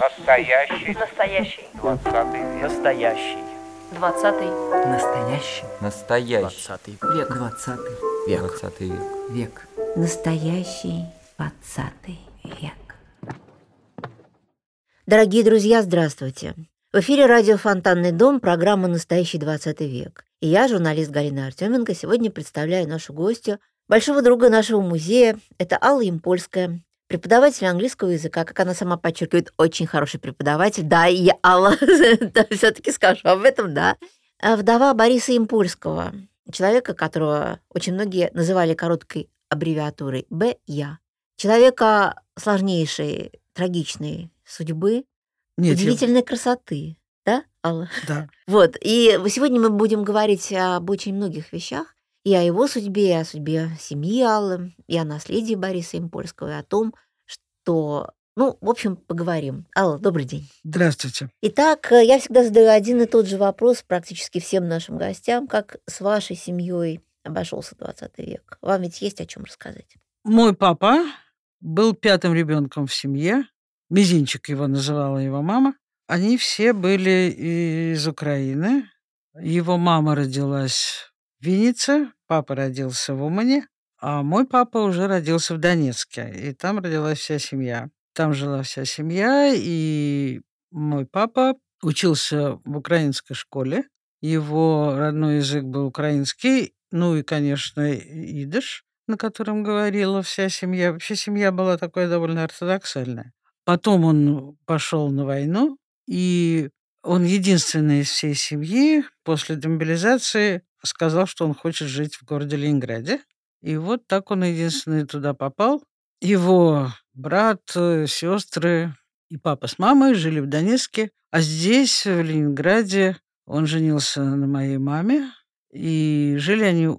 Настоящий. Настоящий. Двадцатый век. Настоящий. Двадцатый. Настоящий. Настоящий. Двадцатый век. Двадцатый век. Двадцатый век. Век. Настоящий двадцатый век. Дорогие друзья, здравствуйте. В эфире радио «Фонтанный дом», программа «Настоящий 20 век». И я, журналист Галина Артеменко, сегодня представляю нашу гостью, большого друга нашего музея. Это Алла Импольская, преподаватель английского языка, как она сама подчеркивает, очень хороший преподаватель. Да, и я, Алла, все-таки скажу об этом, да. А Вдова Бориса Импольского, человека, которого очень многие называли короткой аббревиатурой БЯ. Человека сложнейшей, трагичной судьбы, Нет, я- удивительной красоты. Да, Алла? да. Вот, и сегодня мы будем говорить об очень многих вещах, и о его судьбе, и о судьбе семьи Аллы, и о наследии Бориса Импольского, и о том, что... Ну, в общем, поговорим. Алла, добрый день. Здравствуйте. Итак, э, я всегда задаю один и тот же вопрос практически всем нашим гостям. Как с вашей семьей обошелся 20 век? Вам ведь есть о чем рассказать? Мой папа был пятым ребенком в семье. Мизинчик его называла его мама. Они все были из Украины. Его мама родилась Виннице, папа родился в Умане, а мой папа уже родился в Донецке. И там родилась вся семья. Там жила вся семья, и мой папа учился в украинской школе. Его родной язык был украинский, ну и, конечно, идыш, на котором говорила вся семья. Вообще семья была такой довольно ортодоксальная. Потом он пошел на войну, и он единственный из всей семьи после демобилизации сказал, что он хочет жить в городе Ленинграде. И вот так он единственный туда попал. Его брат, сестры и папа с мамой жили в Донецке, а здесь, в Ленинграде, он женился на моей маме, и жили они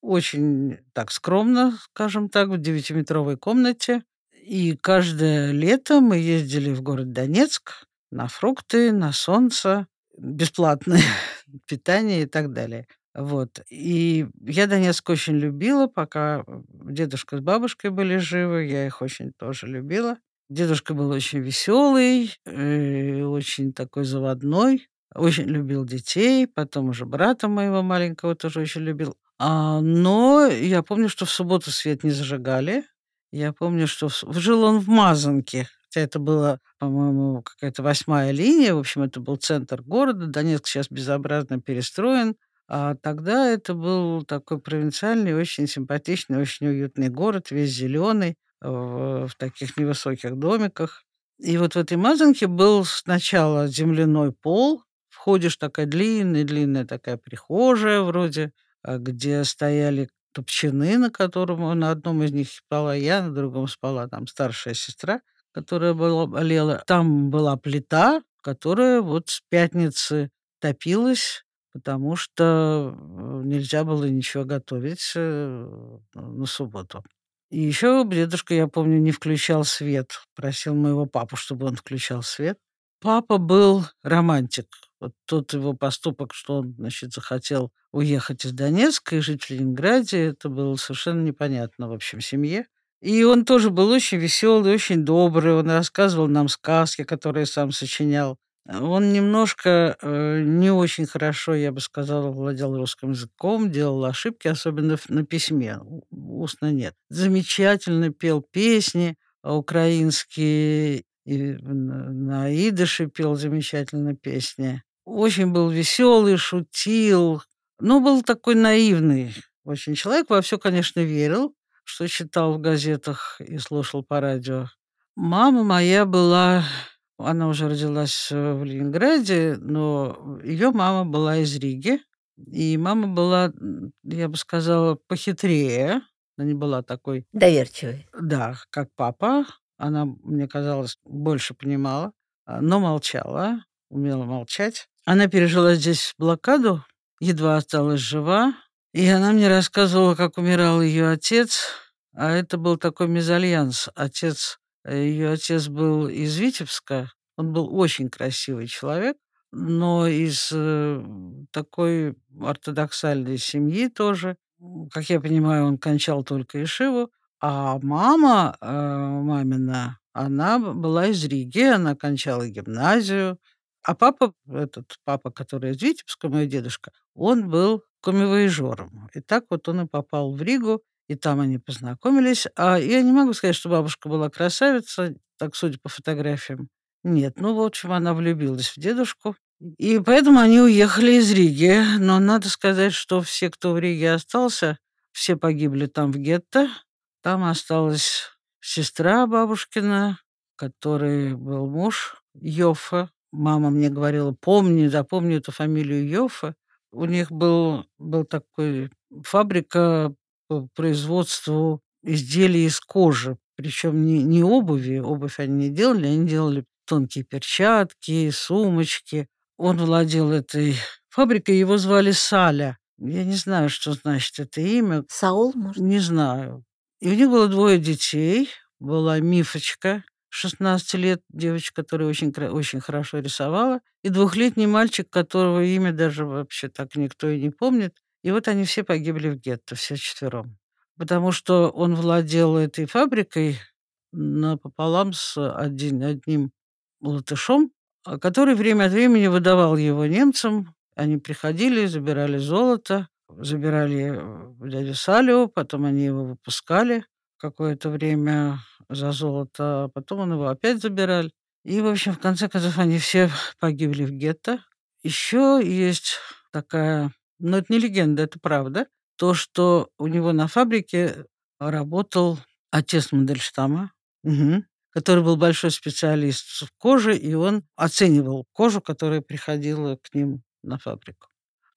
очень так скромно, скажем так, в девятиметровой комнате. И каждое лето мы ездили в город Донецк на фрукты, на солнце, бесплатное питание и так далее. Вот. И я Донецк очень любила, пока дедушка с бабушкой были живы, я их очень тоже любила. Дедушка был очень веселый, э, очень такой заводной, очень любил детей, потом уже брата моего маленького тоже очень любил. А, но я помню, что в субботу свет не зажигали. Я помню, что в жил он в Мазанке, хотя это была, по-моему, какая-то восьмая линия. В общем, это был центр города. Донецк сейчас безобразно перестроен. А тогда это был такой провинциальный, очень симпатичный, очень уютный город, весь зеленый, в, в таких невысоких домиках. И вот в этой Мазанке был сначала земляной пол, входишь такая длинная-длинная такая прихожая вроде, а, где стояли топчаны, на котором на одном из них спала я, на другом спала там старшая сестра, которая была, болела. Там была плита, которая вот с пятницы топилась, потому что э, нельзя было ничего готовить э, на субботу. И еще дедушка, я помню, не включал свет. Просил моего папу, чтобы он включал свет. Папа был романтик. Вот тот его поступок, что он, значит, захотел уехать из Донецка и жить в Ленинграде, это было совершенно непонятно, в общем, семье. И он тоже был очень веселый, очень добрый. Он рассказывал нам сказки, которые сам сочинял. Он немножко э, не очень хорошо, я бы сказала, владел русским языком, делал ошибки, особенно на письме. Устно нет. Замечательно пел песни а, украинские, и на идыше пел замечательно песни. Очень был веселый, шутил. Ну, был такой наивный очень человек. Во все, конечно, верил, что читал в газетах и слушал по радио. Мама моя была она уже родилась э, в Ленинграде, но ее мама была из Риги. И мама была, м, я бы сказала, похитрее. Она не была такой, Доверчивый. да, как папа. Она, мне казалось, больше понимала, а, но молчала, умела молчать. Она пережила здесь блокаду, едва осталась жива. И она мне рассказывала, как умирал ее отец. А это был такой мезальянс. Отец, ее отец был из Витебска. Он был очень красивый человек, но из э, такой ортодоксальной семьи тоже. Как я понимаю, он кончал только Ишиву. А мама э, мамина, она была из Риги, она кончала гимназию. А папа, этот папа, который из Витебска, мой дедушка, он был комивояжером. И так вот он и попал в Ригу, и там они познакомились. А я не могу сказать, что бабушка была красавица, так судя по фотографиям. Нет, ну, в общем, она влюбилась в дедушку. И поэтому они уехали из Риги. Но надо сказать, что все, кто в Риге остался, все погибли там в гетто. Там осталась сестра бабушкина, который был муж Йофа. Мама мне говорила, помни, запомни эту фамилию Йофа. У них был, был такой фабрика по производству изделий из кожи. Причем не, не обуви, обувь они не делали, они делали тонкие перчатки, сумочки. Он владел этой фабрикой, его звали Саля. Я не знаю, что значит это имя. Саул, может? Не знаю. И у них было двое детей. Была Мифочка, 16 лет, девочка, которая очень, очень хорошо рисовала, и двухлетний мальчик, которого имя даже вообще так никто и не помнит. И вот они все погибли в гетто, все четвером. Потому что он владел этой фабрикой напополам с один, одним латышом, а, который время от времени выдавал его немцам. Они приходили, забирали золото, забирали э, дядю Салю, потом они его выпускали какое-то время за золото, а потом он его опять забирали. И, в общем, в конце концов, они все погибли в гетто. Еще есть такая, но это не легенда, это правда, то, что у него на фабрике работал отец Мандельштама, угу, который был большой специалист в коже, и он оценивал кожу, которая приходила к ним на фабрику.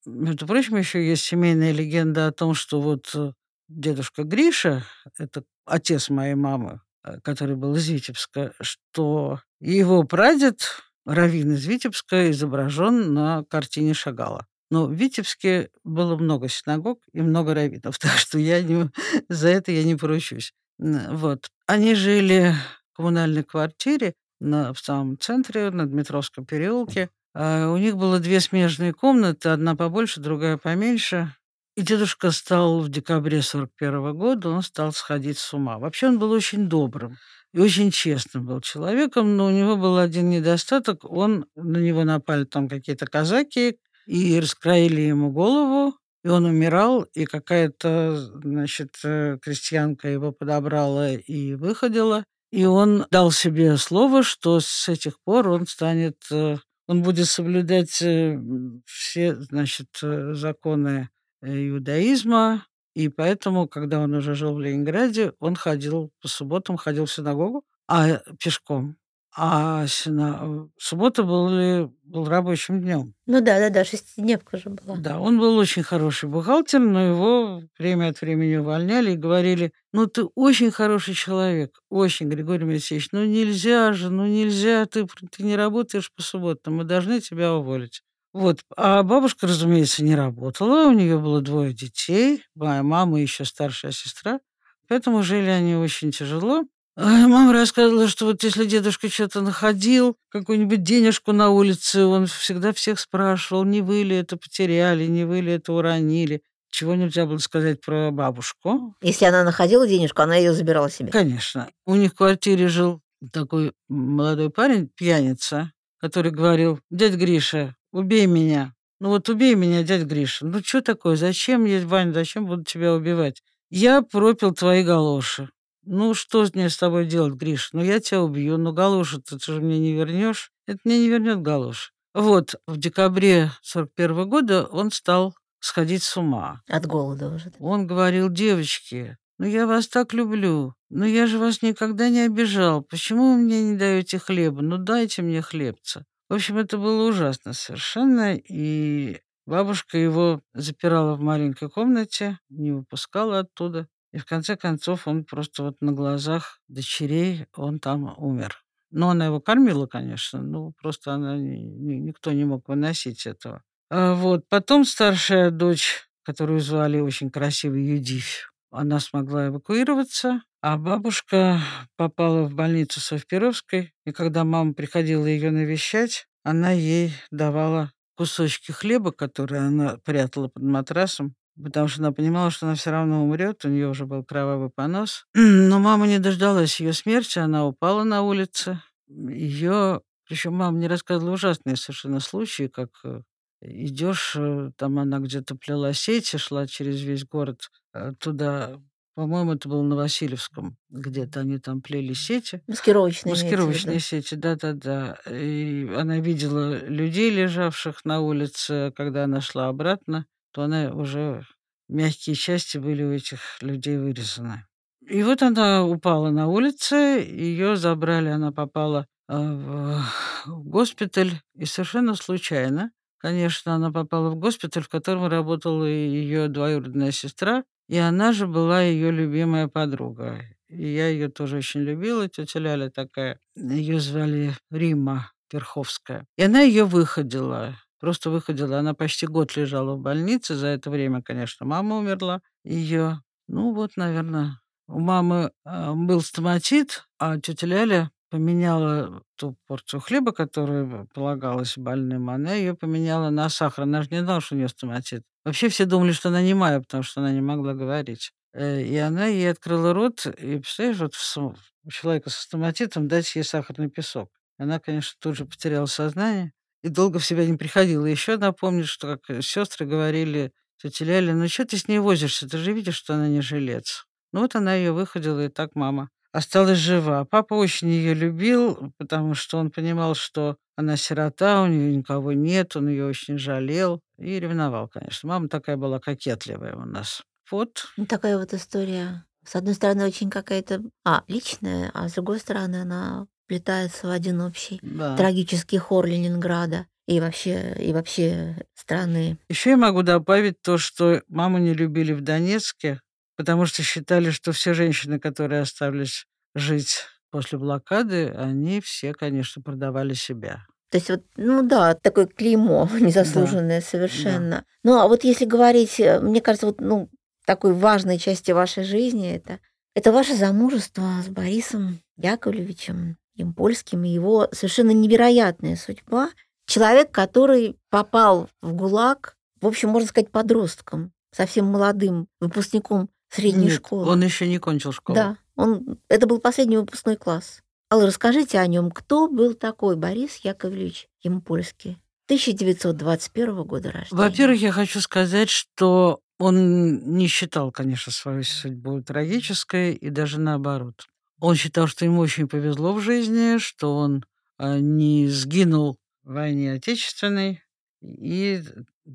Между прочим, еще есть семейная легенда о том, что вот э, дедушка Гриша, это отец моей мамы, э, который был из Витебска, что его прадед, Равин из Витебска, изображен на картине Шагала. Но в Витебске было много синагог и много раввинов, так что я не, за это я не поручусь. Вот. Они жили в коммунальной квартире на, в самом центре, на Дмитровском переулке. А у них было две смежные комнаты, одна побольше, другая поменьше. И дедушка стал в декабре 41 года, он стал сходить с ума. Вообще он был очень добрым и очень честным был человеком, но у него был один недостаток. Он, на него напали там какие-то казаки и раскроили ему голову, и он умирал, и какая-то, значит, э, крестьянка его подобрала и выходила. И он дал себе слово, что с этих пор он станет, э, он будет соблюдать э, все, значит, законы иудаизма, и поэтому, когда он уже жил в Ленинграде, он ходил по субботам, ходил в синагогу, а пешком. А сина... суббота был, был рабочим днем. Ну да, да, да, шестидневка же была. Да, он был очень хороший бухгалтер, но его время от времени увольняли и говорили, ну ты очень хороший человек, очень, Григорий Моисеевич, ну нельзя же, ну нельзя, ты, ты не работаешь по субботам, мы должны тебя уволить. Вот. А бабушка, разумеется, не работала. У нее было двое детей. Моя мама и еще старшая сестра. Поэтому жили они очень тяжело. А мама рассказывала, что вот если дедушка что-то находил, какую-нибудь денежку на улице, он всегда всех спрашивал, не вы ли это потеряли, не вы ли это уронили. Чего нельзя было сказать про бабушку. Если она находила денежку, она ее забирала себе. Конечно. У них в квартире жил такой молодой парень, пьяница, который говорил, дядь Гриша, убей меня. Ну вот убей меня, дядь Гриша. Ну что такое? Зачем я, Вань, зачем буду тебя убивать? Я пропил твои галоши. Ну, что мне с тобой делать, Гриш? Ну, я тебя убью, но галоши ты же мне не вернешь. Это мне не вернет галоши. Вот, в декабре 41 года он стал сходить с ума. От голода уже. Он говорил, девочки, ну я вас так люблю, но я же вас никогда не обижал. Почему вы мне не даете хлеба? Ну дайте мне хлебца. В общем, это было ужасно совершенно, и бабушка его запирала в маленькой комнате, не выпускала оттуда. И в конце концов он просто вот на глазах дочерей, он там умер. Но она его кормила, конечно, ну просто она, никто не мог выносить этого. А вот потом старшая дочь, которую звали очень красивой Юдивь, она смогла эвакуироваться, а бабушка попала в больницу Совперовской, и когда мама приходила ее навещать, она ей давала кусочки хлеба, которые она прятала под матрасом, потому что она понимала, что она все равно умрет, у нее уже был кровавый понос. Но мама не дождалась ее смерти, она упала на улице. Ее, причем мама мне рассказывала ужасные совершенно случаи, как э, идешь, э, там она где-то плела сети, шла через весь город э, туда, по-моему, это было на Васильевском, где-то они там плели сети. Маскировочные. в виду. Маскировочные сети, да-да-да. И она видела людей, лежавших на улице. Когда она шла обратно, то она уже... Мягкие части были у этих людей вырезаны. И вот она упала на улице, ее забрали, она попала а, в госпиталь, и совершенно случайно, конечно, она попала в госпиталь, в котором работала ее двоюродная сестра, и она же была ее любимая подруга. И я ее тоже очень любила, тетя Ляля такая. Ее звали Рима Верховская. И она ее выходила. Просто выходила. Она почти год лежала в больнице. За это время, конечно, мама умерла. Ее, ну вот, наверное, у мамы а, был стоматит, а тетя Ляля поменяла ту порцию хлеба, которая полагалась больным, она ее поменяла на сахар. Она же не знала, что у нее стоматит. Вообще все думали, что она не немая, потому что она не могла говорить. Э, И она ей открыла рот, и, представляешь, вот в человека со стоматитом дать ей сахарный песок. Она, конечно, тут же потеряла сознание и долго в себя не приходила. Еще напомню, что как сестры говорили тете Ляле, ну что ты с ней возишься, ты же видишь, что она не жилец. Ну вот она ее выходила, и так мама осталась жива. Папа очень ее любил, потому что он понимал, что она сирота, у нее никого нет, он ее очень жалел и ревновал, конечно. Мама такая была кокетливая у нас. Вот. Ну, Такая вот история. С одной стороны, очень какая-то а, личная, а с другой стороны, она вплетается в один общий Да. трагический хор Ленинграда и вообще, и вообще страны. Еще я могу добавить то, что маму не любили в Донецке, потому что считали, что все женщины, которые остались жить после блокады, они все, конечно, продавали себя. То есть вот, ну да, такое клеймо незаслуженное совершенно. Ну а вот если говорить, э, мне кажется, вот ну такой важной части вашей жизни это это ваше замужество с Борисом Яковлевичем Импольским и его совершенно невероятная судьба. Человек, который попал в ГУЛАГ, в общем, можно сказать, подростком, совсем молодым выпускником средней Нет, школы. Он еще не кончил школу. Да, он, это был последний выпускной класс. Алла, расскажите о нем. Кто был такой Борис Яковлевич Ямпольский? 1921 года рождения. Во-первых, я хочу сказать, что он не считал, конечно, свою судьбу трагической, и даже наоборот. Он считал, что ему очень повезло в жизни, что он а, не сгинул в войне Отечественной и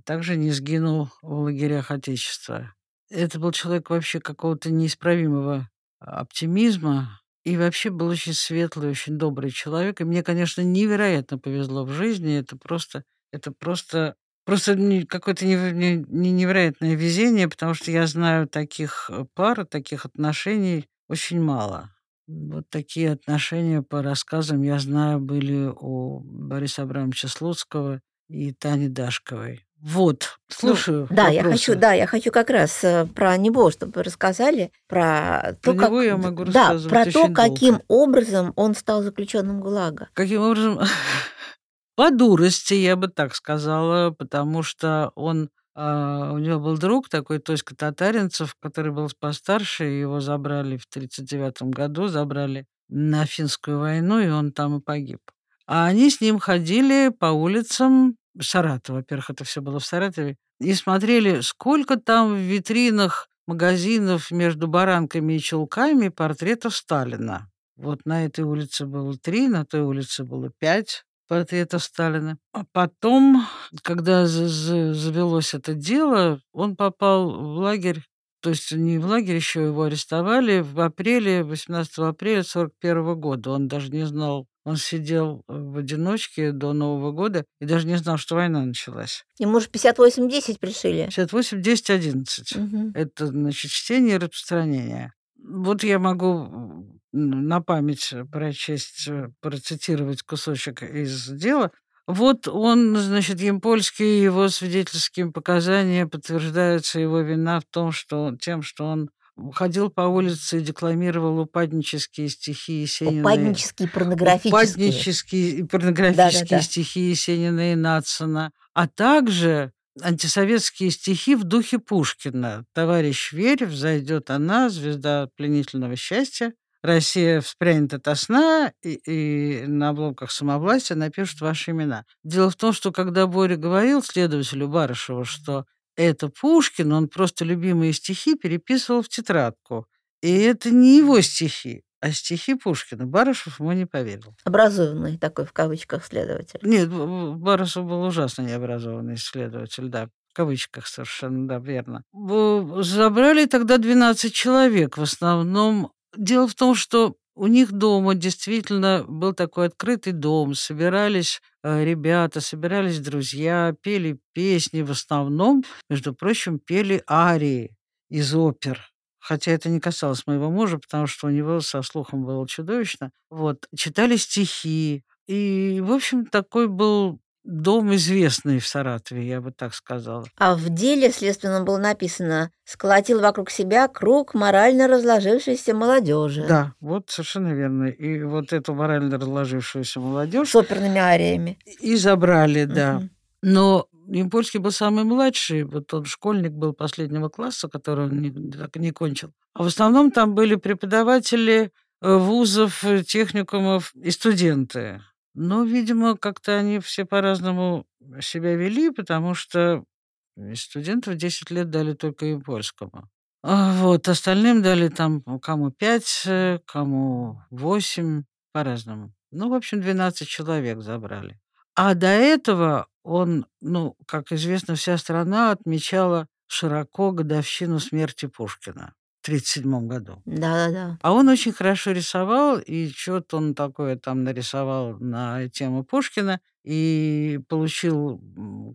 также не сгинул в лагерях Отечества. Это был человек вообще какого-то неисправимого оптимизма, и вообще был очень светлый, очень добрый человек. И мне, конечно, невероятно повезло в жизни. Это просто, это просто, просто какое-то неверо- не- не- невероятное везение, потому что я знаю таких э, пар, таких отношений очень мало. Вот такие отношения по рассказам я знаю были у Бориса Абрамовича Слуцкого и Тани Дашковой. Вот, Ну, слушаю. да, я хочу, да, я хочу как раз э, про него, чтобы рассказали про то, Про как, него я могу да, про то, долго. каким образом он стал заключенным ГУЛАГа. Каким образом? По дурости, я бы так сказала, потому что он, а, у него был друг такой, Тоська Татаринцев, который был постарше, его забрали в 1939 году, забрали на финскую войну, и он там и погиб. А они с ним ходили по улицам Саратова, во-первых, это все было в Саратове, и смотрели, сколько там в витринах магазинов между баранками и чулками портретов Сталина. Вот на этой улице было три, на той улице было пять портретов Сталина. А потом, когда за- за- завелось это дело, он попал в лагерь, то есть не в лагерь, еще его арестовали в апреле, 18 апреля 41 года. Он даже не знал, он сидел в одиночке до Нового года и даже не знал, что война началась. Ему же 58-10 пришили. 58, 10, 11. Мгм. Это, значит, чтение и распространение. Вот я могу на память прочесть, э, процитировать кусочек из дела. Вот он, значит, Емпольский, его свидетельскими показаниями подтверждается его вина в том, что тем, что он ходил по улице и декламировал упаднические стихи Есенина. Упаднические, порнографические. Упаднические и порнографические Да-да-да. стихи Есенина и Нацина, а также антисоветские стихи в духе Пушкина. «Товарищ верь, взойдет она, звезда пленительного счастья». Россия вспрянет ото сна, и, и на обломках самовластия напишут ваши имена. Дело в том, что когда Боря говорил следователю Барышеву, что это Пушкин, он просто любимые стихи переписывал в тетрадку. И это не его стихи, а стихи Пушкина. Барышев ему не поверил. Образованный такой, в кавычках, следователь. Нет, Барышев был ужасно необразованный исследователь, да. В кавычках совершенно, да, верно. Забрали тогда 12 человек. В основном Дело в том, что у них дома действительно был такой открытый дом, собирались э, ребята, собирались друзья, пели песни, в основном, между прочим, пели арии из опер. Хотя это не касалось моего мужа, потому что у него со слухом было чудовищно. Вот, читали стихи. И, в общем, такой был дом известный в Саратове, я бы так сказала. А в деле следственном было написано «сколотил вокруг себя круг морально разложившейся молодежи». Да, вот совершенно верно. И вот эту морально разложившуюся молодежь... С оперными ариями. И забрали, да. Угу. Но Импольский был самый младший, вот он школьник был последнего класса, который он не, так и не кончил. А в основном там были преподаватели э, вузов, э, техникумов и студенты. Но, видимо, как-то они все по-разному себя вели, потому что студентов 10 лет дали только им польскому. А вот, остальным дали там кому 5, э, кому 8, по-разному. Ну, в общем, 12 человек забрали. А до этого он, ну, как известно, вся страна отмечала широко годовщину смерти Пушкина. 1937 году. Да-да-да. А он очень хорошо рисовал, и что-то он такое там нарисовал на тему Пушкина, и получил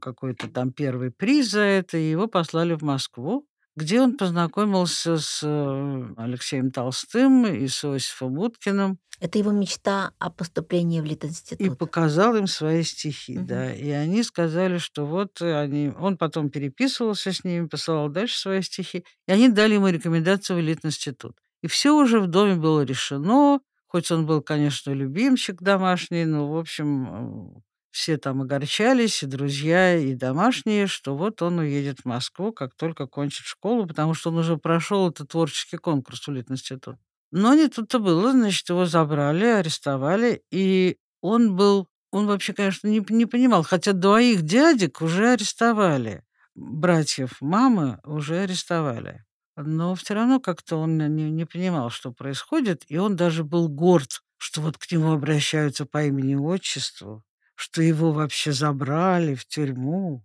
какой-то там первый приз за это, и его послали в Москву, где он познакомился с э, Алексеем Толстым и с Иосифом Уткиным. Это его мечта о поступлении в Литинститут. И показал им свои стихи, угу. да. И они сказали, что вот они... Он потом переписывался с ними, посылал дальше свои стихи, и они дали ему рекомендацию в Литинститут. И все уже в доме было решено, хоть он был, конечно, любимчик домашний, но, в общем, все там огорчались, и друзья, и домашние, что вот он уедет в Москву, как только кончит школу, потому что он уже прошел этот творческий конкурс в Литинститут. Но не тут-то было, значит, его забрали, арестовали, и он был, он вообще, конечно, не, не понимал, хотя двоих дядек уже арестовали, братьев мамы уже арестовали. Но все равно как-то он не, не понимал, что происходит, и он даже был горд, что вот к нему обращаются по имени и отчеству что его вообще забрали в тюрьму.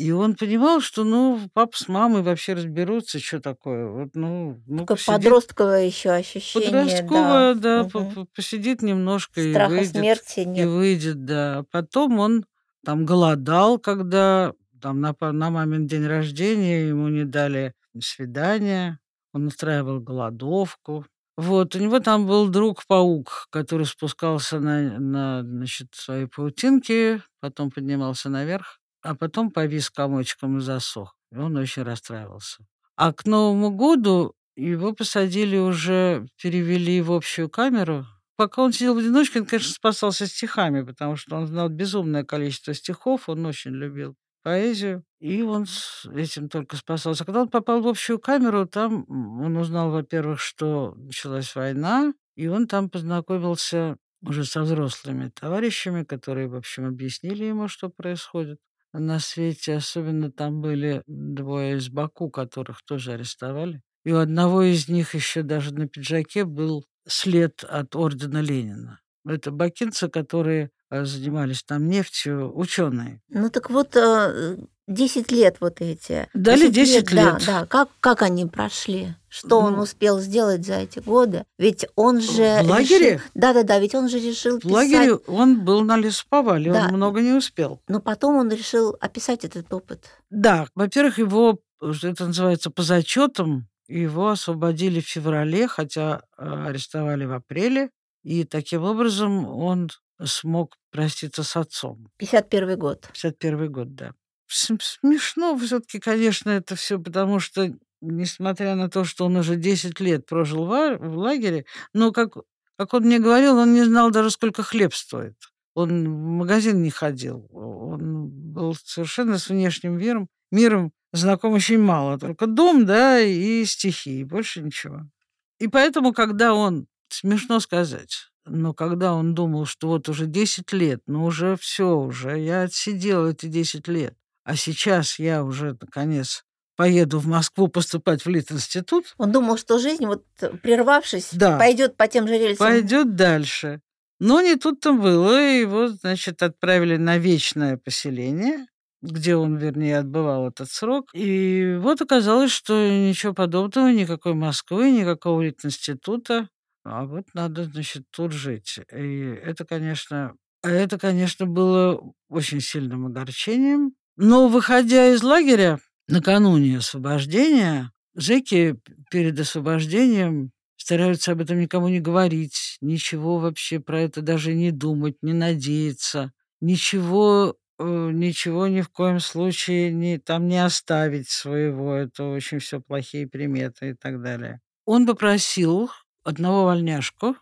И он понимал, что, ну, папа с мамой вообще разберутся, что такое. Вот, ну, ну Такое посидит, подростковое еще ощущение. Подростковое, да, да угу. посидит немножко Страха и выйдет. смерти нет. И выйдет, да. Потом он там голодал, когда там на, на мамин день рождения ему не дали свидания. Он устраивал голодовку. Вот, у него там был друг-паук, который спускался на, на значит, свои паутинки, потом поднимался наверх, а потом повис комочком и засох. И он очень расстраивался. А к Новому году его посадили уже, перевели в общую камеру. Пока он сидел в одиночке, он, конечно, спасался стихами, потому что он знал безумное количество стихов, он очень любил поэзию, и он с этим только спасался. Когда он попал в общую камеру, там он узнал, во-первых, что началась война, и он там познакомился уже со взрослыми товарищами, которые, в общем, объяснили ему, что происходит на свете. Особенно там были двое из Баку, которых тоже арестовали. И у одного из них еще даже на пиджаке был след от ордена Ленина. Это бакинцы, которые э, занимались там нефтью, ученые. Ну так вот, 10 э, лет вот эти. Дали 10, 10 лет. лет. Да, да. Как, как они прошли? Что ну, он успел сделать за эти годы? Ведь он же... В лагере? Да-да-да, ведь он же решил В лагере он был на лесоповале, да. он много не успел. Но потом он решил описать этот опыт. Да, во-первых, его, это называется, по зачетам, его освободили в феврале, хотя э, арестовали в апреле. И таким образом он смог проститься с отцом. 51 год. 51 год, да. Смешно все-таки, конечно, это все, потому что, несмотря на то, что он уже 10 лет прожил в, лагере, но, как, как он мне говорил, он не знал даже, сколько хлеб стоит. Он в магазин не ходил. Он был совершенно с внешним миром миром знаком очень мало. Только дом, да, и стихи, и больше ничего. И поэтому, когда он, смешно сказать, но когда он думал, что вот уже 10 лет, ну уже все, уже я отсидел эти 10 лет, а сейчас я уже, наконец, поеду в Москву поступать в Лит-институт, Он думал, что жизнь, вот прервавшись, Да. пойдет по тем же рельсам. пойдет дальше. Но не тут-то было. Его, значит, отправили на вечное поселение, где он, вернее, отбывал этот срок. И вот оказалось, что ничего подобного, никакой Москвы, никакого института. А вот надо, значит, тут жить. И это, конечно, это, конечно, было очень сильным огорчением. Но, выходя из лагеря накануне освобождения, зэки перед освобождением стараются об этом никому не говорить, ничего вообще про это даже не думать, не надеяться, ничего, э, ничего ни в коем случае не, там не оставить своего, это очень все плохие приметы и так далее. Он попросил одного вольняшку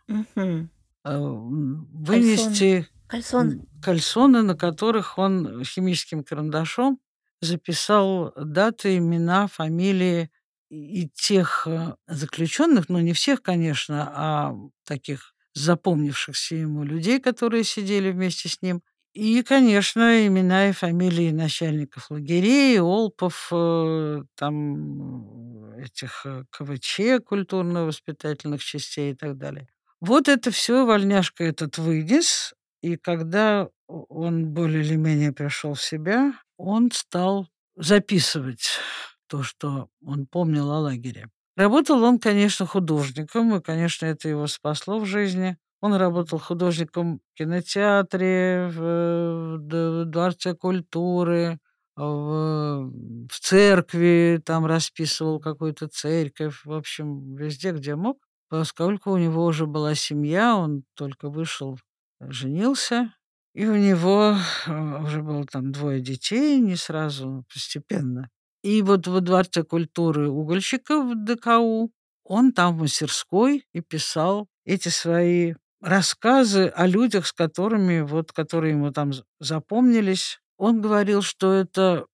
м, вынести Кальсон. м, кальсоны, на которых он химическим карандашом записал даты, имена, фамилии и тех э, заключенных, ну не всех, конечно, а таких запомнившихся ему людей, которые сидели вместе с ним. И, конечно, имена и фамилии начальников лагерей, олпов, э, там этих э, КВЧ, культурно-воспитательных частей и так далее. Вот это все вольняшка этот вынес, и когда он более или менее пришел в себя, он стал записывать то, что он помнил о лагере. Работал он, конечно, художником, и, конечно, это его спасло в жизни. Он работал художником в кинотеатре, в д Дворце культуры, в в церкви, там расписывал какую-то церковь. В общем, везде, где мог. Поскольку у него уже была семья, он только вышел, женился, и у него, э, уже было там двое детей, не сразу, но постепенно. И вот во Дворце культуры угольщиков в ДКУ он там в мастерской и писал эти свои рассказы о людях, с которыми вот которые ему там запомнились. Он говорил, что это,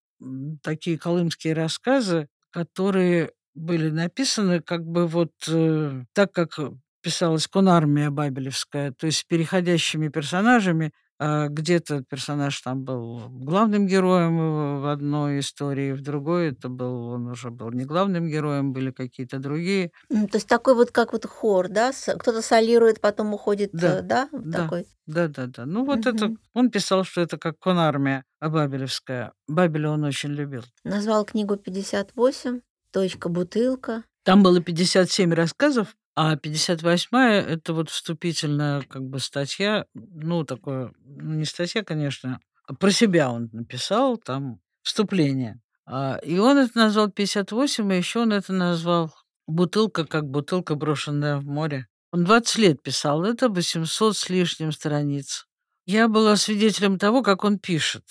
такие колымские рассказы, которые были написаны как бы вот, э, так, как писалась конармия бабелевская, то есть с переходящими персонажами. А, где-то персонаж там был главным героем в одной истории, в другой это был он уже был не главным героем, были какие-то другие. М, То есть такой вот как вот хор, да? с- Кто-то солирует, потом уходит, Да, э, да? Вот да. такой. Да-да-да. Ну, вот это Мгм. он писал, что это как конармия, а бабелевская. Бабеля он очень любил. Назвал книгу «58», «Точка бутылка». Там было 57 рассказов, а 58 это вот вступительная как бы статья, ну, такое, не статья, конечно, а про себя он написал, там вступление. А, и он это назвал 58, и еще он это назвал «Бутылка, как бутылка, брошенная в море». Он 20 лет писал это, 800 с лишним страниц. Я была свидетелем того, как он пишет.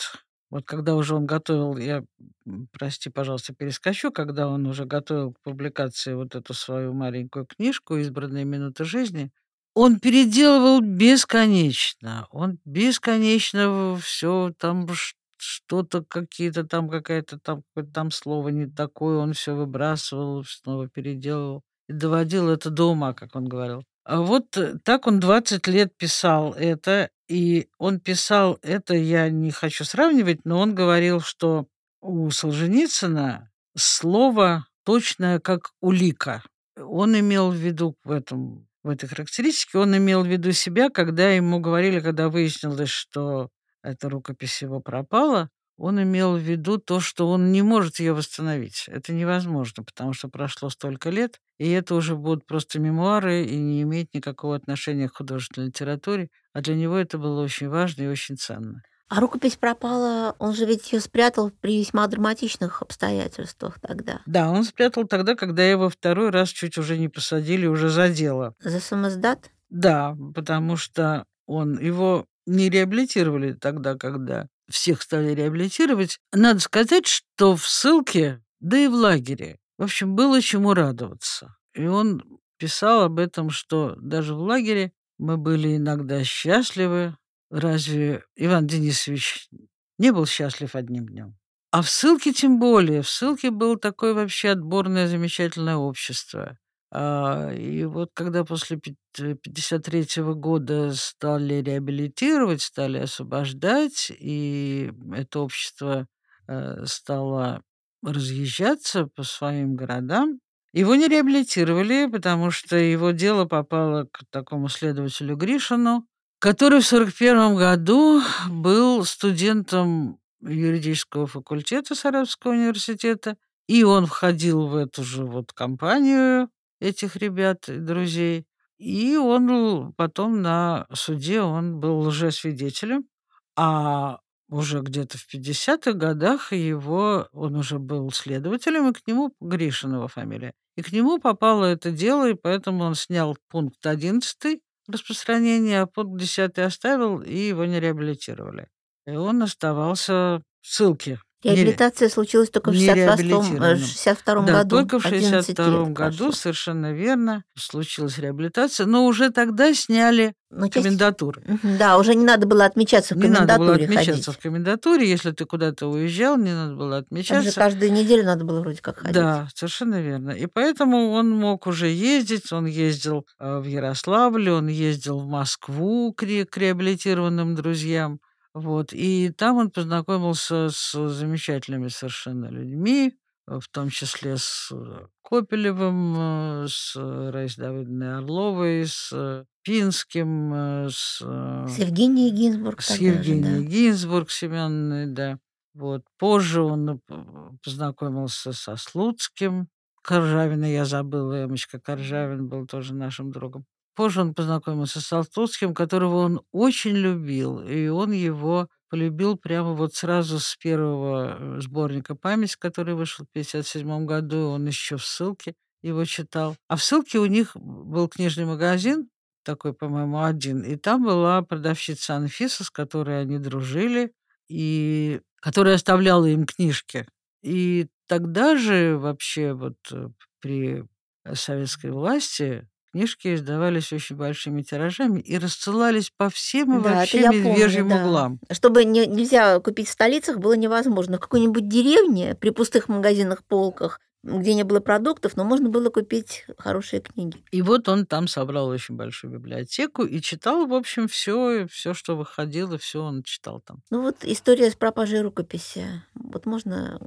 Вот когда уже он готовил, я, прости, пожалуйста, перескочу, когда он уже готовил к публикации вот эту свою маленькую книжку «Избранные минуты жизни», он переделывал бесконечно. Он бесконечно все там что-то какие-то там какая-то там там слово не такое, он все выбрасывал, снова переделывал и доводил это до ума, как он говорил. А вот э, так он 20 лет писал это, и он писал это, я не хочу сравнивать, но он говорил, что у Солженицына слово точное, как улика. Он имел в виду в этом в этой характеристике, он имел в виду себя, когда ему говорили, когда выяснилось, что эта рукопись его пропала, он имел в виду то, что он не может ее восстановить. Это невозможно, потому что прошло столько лет, и это уже будут просто мемуары и не имеет никакого отношения к художественной литературе. А для него это было очень важно и очень ценно. А рукопись пропала, он же ведь ее спрятал при весьма драматичных обстоятельствах тогда. Да, он спрятал тогда, когда его второй раз чуть уже не посадили уже за дело. За самоздат? Да, потому что он его не реабилитировали тогда, когда всех стали реабилитировать. Надо сказать, что в ссылке, да и в лагере, в общем, было чему радоваться. И он писал об этом, что даже в лагере мы были иногда счастливы. Разве Иван Денисович не был счастлив одним днем? А в ссылке тем более. В ссылке было такое вообще отборное замечательное общество. А, и вот когда после 1953 года стали реабилитировать, стали освобождать, и это общество э, стало разъезжаться по своим городам, его не реабилитировали, потому что его дело попало к такому следователю Гришину, который в 1941 году был студентом юридического факультета Саратовского университета, и он входил в эту же вот компанию этих ребят друзей. И он потом на суде он был лжесвидетелем, а уже где-то в 50-х годах его, он уже был следователем, и к нему, Гришин его фамилия, и к нему попало это дело, и поэтому он снял пункт 11 распространения, а пункт 10 оставил, и его не реабилитировали. И он оставался в ссылке. Реабилитация случилась только в 62 да, году. только в 62 году, совершенно верно, случилась реабилитация, но уже тогда сняли но комендатуру. Да, уже не надо было отмечаться в не комендатуре. Не надо было отмечаться ходить. в комендатуре, если ты куда-то уезжал, не надо было отмечаться. Там же каждую неделю надо было вроде как ходить. Да, совершенно верно. И поэтому он мог уже ездить, он ездил э, в Ярославль, он ездил в Москву к реабилитированным друзьям. Вот. И там он познакомился с замечательными совершенно людьми, э, в том числе с э, Копелевым, э, с Раисой Давыдовной Орловой, с Пинским, с... С Евгенией Гинзбург. С Евгенией да. Гинзбург Семеновной, да. Вот. Позже он познакомился со Слуцким. Коржавина я забыла, Эмочка Коржавин был тоже нашим другом. Позже он познакомился с Алтутским, которого он очень любил, и он его полюбил прямо вот сразу с первого э, сборника «Память», который вышел в 1957 году, он еще в ссылке его читал. А в ссылке у них был книжный магазин, такой, по-моему, один, и там была продавщица Анфиса, с которой они дружили, и которая оставляла им книжки. И тогда же вообще вот э, при советской власти Книжки издавались очень большими тиражами и рассылались по всем и да, вообще медвежьим помню, да. углам. Чтобы не, нельзя купить в столицах, было невозможно. В какой-нибудь деревне при пустых магазинах, полках где не было продуктов, но можно было купить хорошие книги. И вот он там собрал очень большую библиотеку и читал, в общем, все, все, что выходило, все он читал там. Ну вот история с пропажей рукописи. Вот можно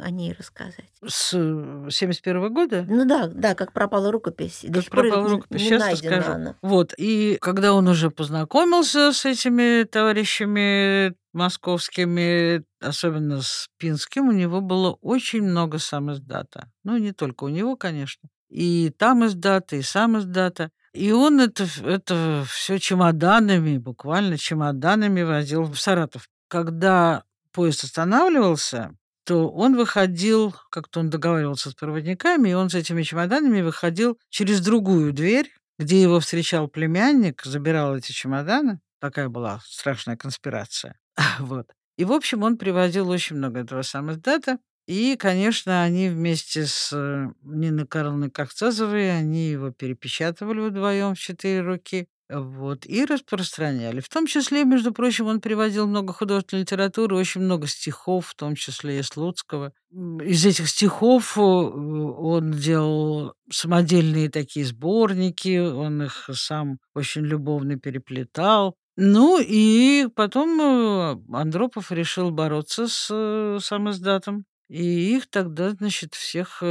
о ней рассказать. С 71 года? Ну да, да, как пропала рукопись. Как пропала рукопись, сейчас расскажу. Она. Вот, и когда он уже познакомился с этими товарищами московскими, особенно с Пинским, у него было очень много сам издата. Ну, не только у него, конечно. И там издата, и сам издата. И он это, это все чемоданами, буквально чемоданами возил в Саратов. Когда поезд останавливался, то он выходил, как-то он договаривался с проводниками, и он с этими чемоданами выходил через другую дверь, где его встречал племянник, забирал эти чемоданы. Такая была страшная конспирация. Вот. И, в общем, он привозил очень много этого самоздата. И, конечно, они вместе с э, Ниной Карловной Кавцазовой, они его перепечатывали вдвоем в четыре руки. Вот, и распространяли. В том числе, между прочим, он приводил много художественной литературы, очень много стихов, в том числе и Слуцкого. Из этих стихов э, он делал самодельные такие сборники, он их сам очень любовно переплетал. Ну и потом э, Андропов решил бороться с э, самоиздатом. И их тогда, значит, всех...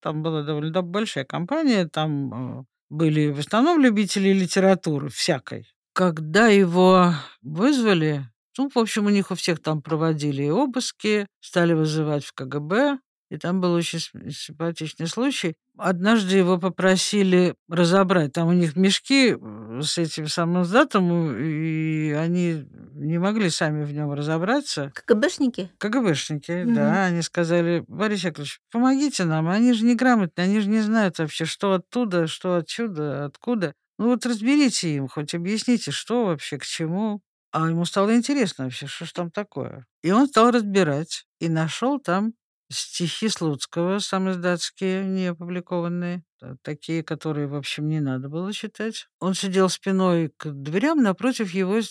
Там была довольно большая компания, там были в основном любители литературы всякой. Когда его вызвали, ну, в общем, у них у всех там проводили обыски, стали вызывать в КГБ. И там был очень симпатичный случай. Однажды его попросили разобрать. Там у них мешки э, с этим самым датом, и они не могли сами в нем разобраться. КГБшники? КГБшники, угу. да. Они сказали, Борис Яковлевич, помогите нам. Они же не грамотные, они же не знают вообще, что оттуда, что отсюда, откуда. Ну вот разберите им, хоть объясните, что вообще, к чему. А ему стало интересно вообще, что ж там такое. И он стал разбирать и нашел там стихи Слуцкого, самоиздатские, не опубликованные, такие, которые, в общем, не надо было читать. Он сидел спиной к дверям, напротив его э,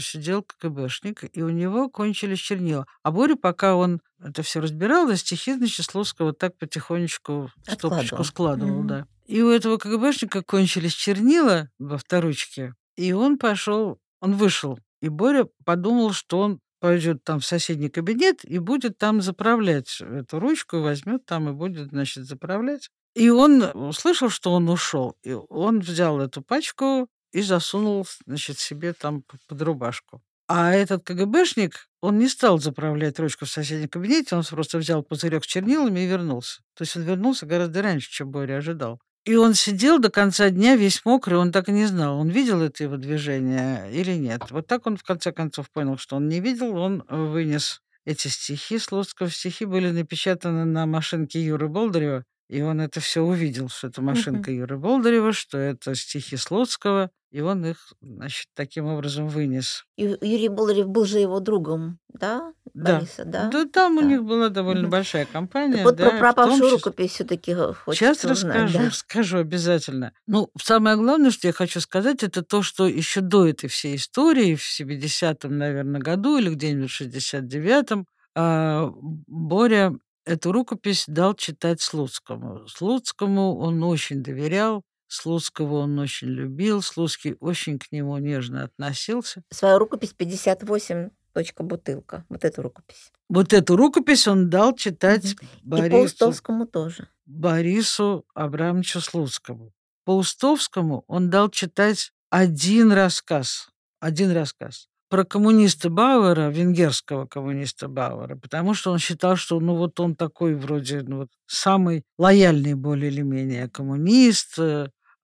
сидел КГБшник, и у него кончились чернила. А Боря, пока он это все разбирал, да, стихи, значит, Слуцкого так потихонечку в стопочку складывал, Мгм. да. И у этого КГБшника кончились чернила во вторучке, и он пошел, он вышел. И Боря подумал, что он пойдет там в соседний кабинет и будет там заправлять эту ручку, возьмет там и будет, значит, заправлять. И он услышал, что он ушел, и он взял эту пачку и засунул, значит, себе там под рубашку. А этот КГБшник, он не стал заправлять ручку в соседнем кабинете, он просто взял пузырек с чернилами и вернулся. То есть он вернулся гораздо раньше, чем Боря ожидал. И он сидел до конца дня весь мокрый, он так и не знал, он видел это его движение или нет. Вот так он в конце концов понял, что он не видел, он э, вынес эти стихи. Слуцкого стихи были напечатаны на машинке Юры Болдырева, и он это все увидел, что это машинка Юры Болдырева, что это стихи Слуцкого, и он их, значит, таким образом вынес. Юрий Болдырев был же его другом, да, Да. Бориса, да? Да, там у Да. них была довольно большая компания. Так вот да, про пропавшую числе- рукопись все-таки хочется Сейчас узнать, расскажу, да? расскажу обязательно. Ну, самое главное, что я хочу сказать, это то, что еще до этой всей истории, в 70-м, наверное, году или где-нибудь в 69-м, а, Боря эту рукопись дал читать Слуцкому. Слуцкому он очень доверял, Слуцкого он очень любил, Слуцкий очень к нему нежно относился. Свою рукопись 58 точка бутылка. Вот эту рукопись. Вот эту рукопись он дал читать И Борису. Паустовскому тоже. Борису Абрамовичу Слуцкому. Паустовскому он дал читать один рассказ. Один рассказ. Про коммуниста Бауэра, венгерского коммуниста Бауэра, потому что он считал, что ну вот он такой вроде ну, вот, самый лояльный более или менее коммунист,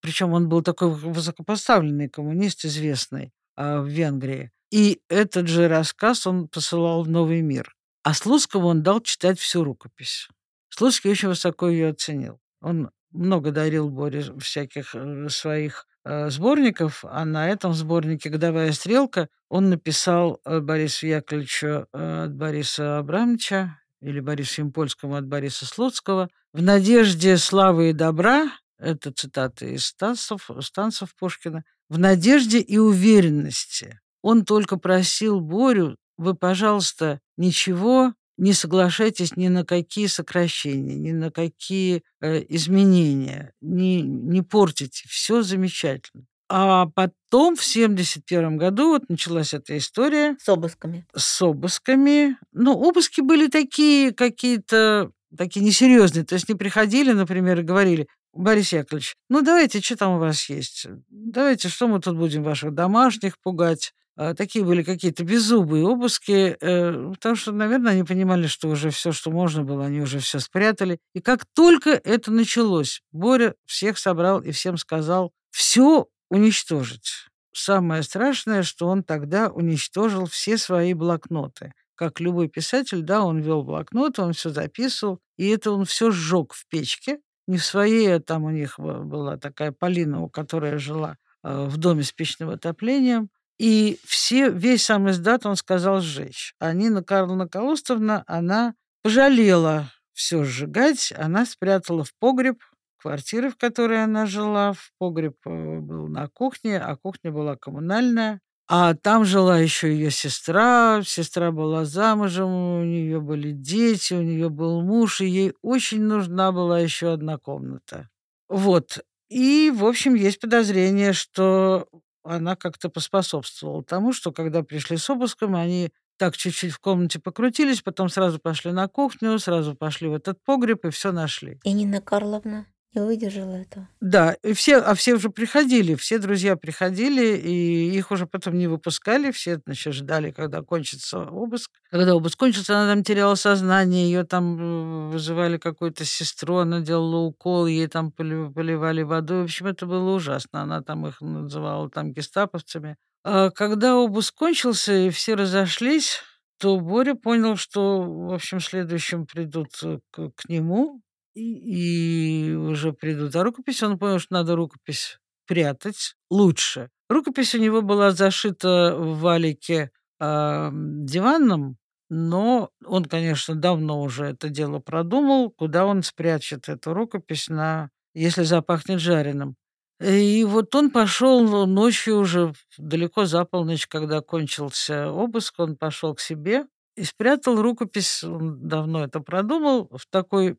причем он был такой высокопоставленный коммунист, известный а, в Венгрии. И этот же рассказ он посылал в Новый мир. А Слуцкому он дал читать всю рукопись. Слуцкий очень высоко ее оценил. Он много дарил Боре всяких э, своих э, сборников, а на этом сборнике «Годовая стрелка» он написал э, Борису Яковлевичу э, от Бориса Абрамовича или Борису Импольскому от Бориса Слуцкого «В надежде славы и добра» это цитаты из станцев, станцев Пушкина «В надежде и уверенности». Он только просил Борю, вы, пожалуйста, ничего не соглашайтесь ни на какие сокращения, ни на какие э, изменения, не, не портите, все замечательно. А потом в 71 году вот началась эта история С обысками. с обысками. Ну, обыски были такие какие-то такие несерьезные. То есть не приходили, например, и говорили, Борис Яковлевич, ну давайте, что там у вас есть? Давайте, что мы тут будем ваших домашних пугать? А, Такие были какие-то беззубые обыски, э, потому что, наверное, они понимали, что уже все, что можно было, они уже все спрятали. И как только это началось, Боря всех собрал и всем сказал все уничтожить. Самое страшное, что он тогда уничтожил все свои блокноты. Как любой писатель, да, он вел блокноты, он все записывал, и это он все сжег в печке. Не в своей, а там у них была такая Полина, у которой жила э, в доме с печным отоплением. И все, весь сам издат он сказал сжечь. А Нина Карловна Колостовна, она пожалела все сжигать, она спрятала в погреб квартиры, в которой она жила. В погреб э, был на кухне, а кухня была коммунальная. А там жила еще ее сестра. Сестра была замужем, у нее были дети, у нее был муж, и ей очень нужна была еще одна комната. Вот. И, в общем, есть подозрение, что она как-то поспособствовала тому, что когда пришли с обыском, они так чуть-чуть в комнате покрутились, потом сразу пошли на кухню, сразу пошли в этот погреб и все нашли. И Нина Карловна не выдержала этого. Да, и все, а все уже приходили, все друзья приходили, и их уже потом не выпускали, все, значит, ждали, когда кончится обыск. Когда обыск кончился, она там теряла сознание, ее там э, вызывали какую-то сестру, она делала укол, ей там поли- поливали водой. В общем, это было ужасно. Она там их называла там гестаповцами. А когда обыск кончился, и все разошлись, то Боря понял, что, в общем, следующим придут э, к, к нему, и, уже придут за рукопись. Он понял, что надо рукопись прятать лучше. Рукопись у него была зашита в валике а, диванном, но он, конечно, давно уже это дело продумал, куда он спрячет эту рукопись, на, если запахнет жареным. И вот он пошел ночью уже далеко за полночь, когда кончился обыск, он пошел к себе и спрятал рукопись, он давно это продумал, в такой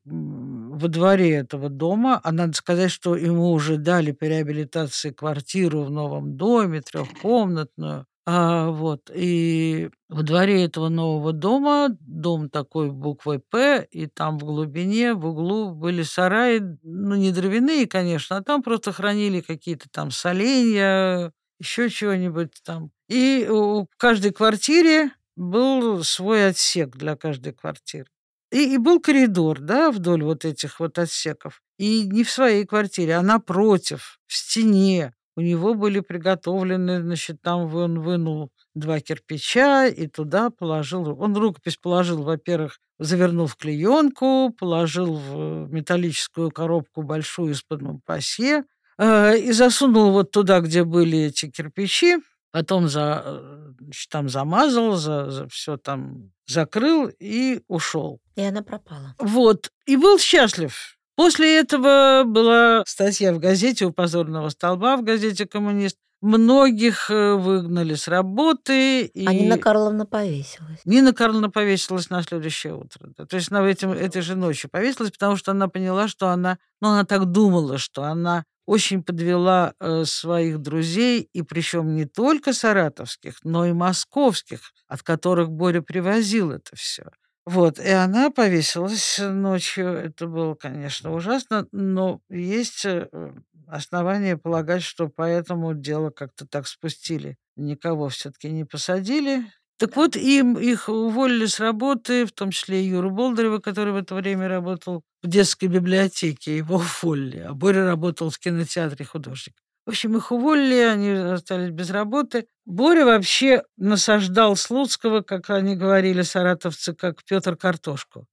во дворе этого дома. А надо сказать, что ему уже дали по реабилитации квартиру в новом доме, трехкомнатную. А, вот, и во дворе этого нового дома, дом такой буквой «П», и там в глубине, в углу были сараи, ну, не дровяные, конечно, а там просто хранили какие-то там соленья, еще чего-нибудь там. И в каждой квартире был свой отсек для каждой квартиры. И, и был коридор, да, вдоль вот этих вот отсеков. И не в своей квартире, а напротив, в стене. У него были приготовлены, значит, там он вынул два кирпича и туда положил. Он рукопись положил, во-первых, завернул в клеенку, положил в металлическую коробку большую из-под пасье э, и засунул вот туда, где были эти кирпичи. Потом за, э, там замазал, за, за все там закрыл и ушел. И она пропала. Вот. И был счастлив. После этого была статья в газете у позорного столба, в газете «Коммунист». Многих э, выгнали с работы. И... А Нина Карловна повесилась. Нина Карловна повесилась на следующее утро. Да. То есть она этим, этой же ночью повесилась, потому что она поняла, что она... Ну, она так думала, что она очень подвела э, своих друзей, и причем не только саратовских, но и московских, от которых Боря привозил это все. Вот, и она повесилась ночью. Это было, конечно, ужасно, но есть э, основания полагать, что поэтому дело как-то так спустили. Никого все-таки не посадили, так вот, им их уволили с работы, в том числе и Юру Болдырева, который в это время работал в детской библиотеке, его уволили, а Боря работал в кинотеатре художник. В общем, их уволили, они остались без работы. Боря вообще насаждал Слуцкого, как они говорили, саратовцы, как Петр Картошку.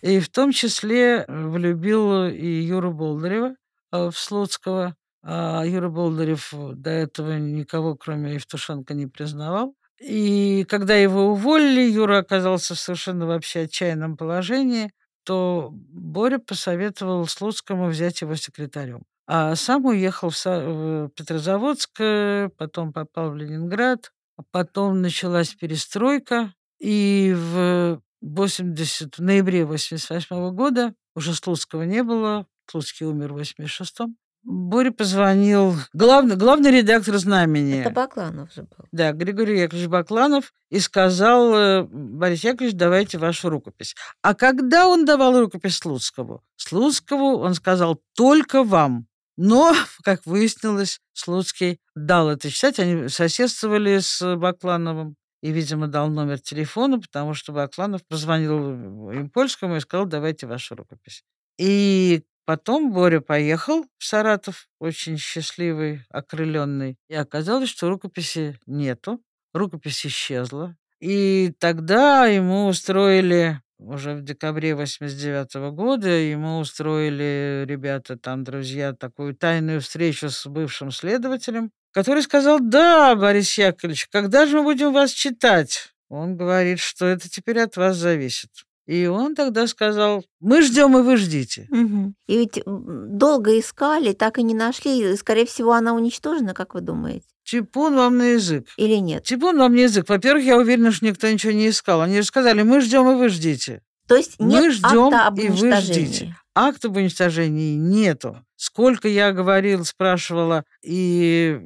И в том числе влюбил и Юру Болдырева э, в Слуцкого. А Юра Болдырев до этого никого, кроме Евтушенко, не признавал. И когда его уволили, Юра оказался в совершенно вообще отчаянном положении, то Боря посоветовал Слуцкому взять его секретарем. А сам уехал в, Петрозаводск, э, потом попал в Ленинград, а потом началась перестройка, и в 80, в ноябре 88 года уже Слуцкого не было, Слуцкий умер в 86-м, Боря позвонил главный, главный редактор «Знамени». Это Бакланов же был. Да, Григорий Яковлевич Бакланов и сказал, э, Борис Яковлевич, давайте вашу рукопись. А когда он давал рукопись Слуцкому? Слуцкому он сказал, только вам. Но, как выяснилось, Слуцкий дал это читать. Они соседствовали с Баклановым и, видимо, дал номер телефона, потому что Бакланов позвонил им польскому и сказал, давайте вашу рукопись. И Потом Боря поехал в Саратов, очень счастливый, окрыленный. И оказалось, что рукописи нету. Рукопись исчезла. И тогда ему устроили, уже в декабре 89 года, ему устроили ребята, там, друзья, такую тайную встречу с бывшим следователем, который сказал, да, Борис Яковлевич, когда же мы будем вас читать? Он говорит, что это теперь от вас зависит. И он тогда сказал, мы ждем, и вы ждите. Угу. И ведь долго искали, так и не нашли. Скорее всего, она уничтожена, как вы думаете? Чипун вам на язык. Или нет? Чипун вам на язык. Во-первых, я уверена, что никто ничего не искал. Они же сказали, мы ждем, и вы ждите. То есть нет мы ждем, и вы ждите. Акта об уничтожении нету. Сколько я говорил, спрашивала и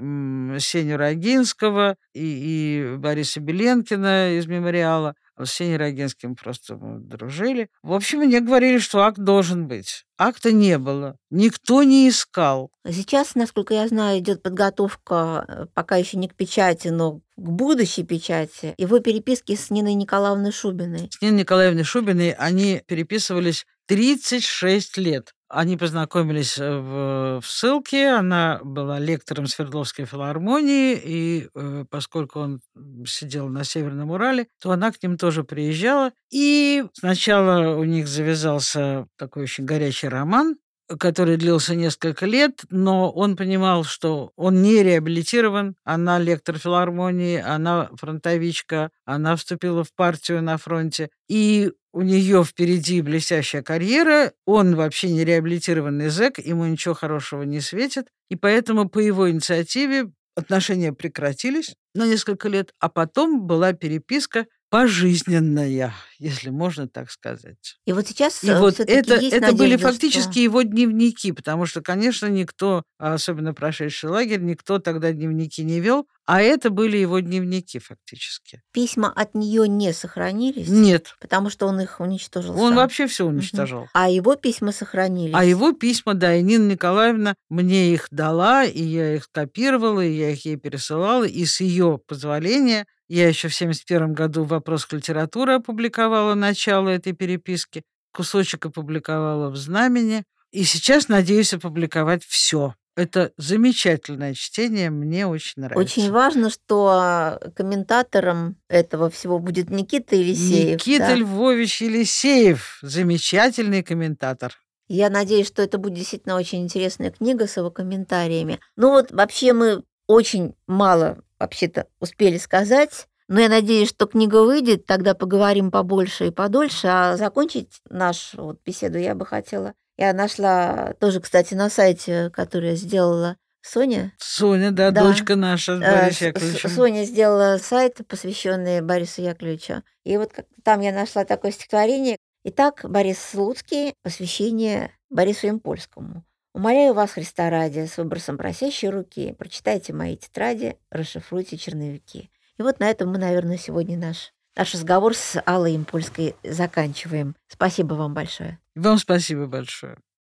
Сеню Рогинского, и, и Бориса Беленкина из «Мемориала», с Сеней Рогинским просто мы дружили. В общем, мне говорили, что акт должен быть. Акта не было. Никто не искал. Сейчас, насколько я знаю, идет подготовка э, пока еще не к печати, но к будущей печати. Его переписки с Ниной Николаевной Шубиной. С Ниной Николаевной Шубиной они переписывались 36 лет. Они познакомились э, в, в ссылке. Она была лектором Свердловской филармонии, и э, поскольку он сидел на Северном Урале, то она к ним тоже приезжала. И сначала у них завязался такой очень горячий роман. Который длился несколько лет, но он понимал, что он не реабилитирован. Она лектор филармонии, она фронтовичка, она вступила в партию на фронте. И у нее впереди блестящая карьера, он вообще не реабилитированный зэк, ему ничего хорошего не светит, и поэтому по его инициативе отношения прекратились на несколько лет, а потом была переписка пожизненная, если можно так сказать. И вот сейчас И э, вот это, есть это были фактически что- его дневники, потому что, конечно, никто, особенно прошедший лагерь, никто тогда дневники не вел, а это были его дневники фактически. письма от нее не сохранились, Нет, потому что он их уничтожил он сам. вообще все уничтожал. А его письма сохранились. А его письма, да, и Нина Николаевна мне их дала, и я их копировала, и я их ей пересылала, и с ее позволения я еще в 71 году «Вопрос к литературе» опубликовала начало этой переписки, кусочек опубликовала в «Знамени», и сейчас надеюсь опубликовать все. Это замечательное чтение, мне очень нравится. Очень важно, что комментатором этого всего будет Никита Елисеев. Никита да. Львович Елисеев, замечательный комментатор. Я надеюсь, что это будет действительно очень интересная книга с его комментариями. Ну вот вообще мы очень мало вообще-то успели сказать. Но я надеюсь, что книга выйдет, тогда поговорим побольше и подольше. А закончить нашу вот беседу я бы хотела. Я нашла тоже, кстати, на сайте, который я сделала Соня. Соня, да, Да. дочка наша, Э, Борис С- Яковлевич. С- Соня сделала сайт, посвященный Борису Яковлевичу. И вот там я нашла такое стихотворение. Итак, Борис Слуцкий, посвящение Борису Импольскому. Умоляю вас, Христа ради, с выбросом просящей руки, прочитайте мои тетради, расшифруйте черновики. И вот на этом мы, наверное, сегодня наш, наш разговор с Аллой Импольской заканчиваем. Спасибо вам большое. Вам спасибо большое.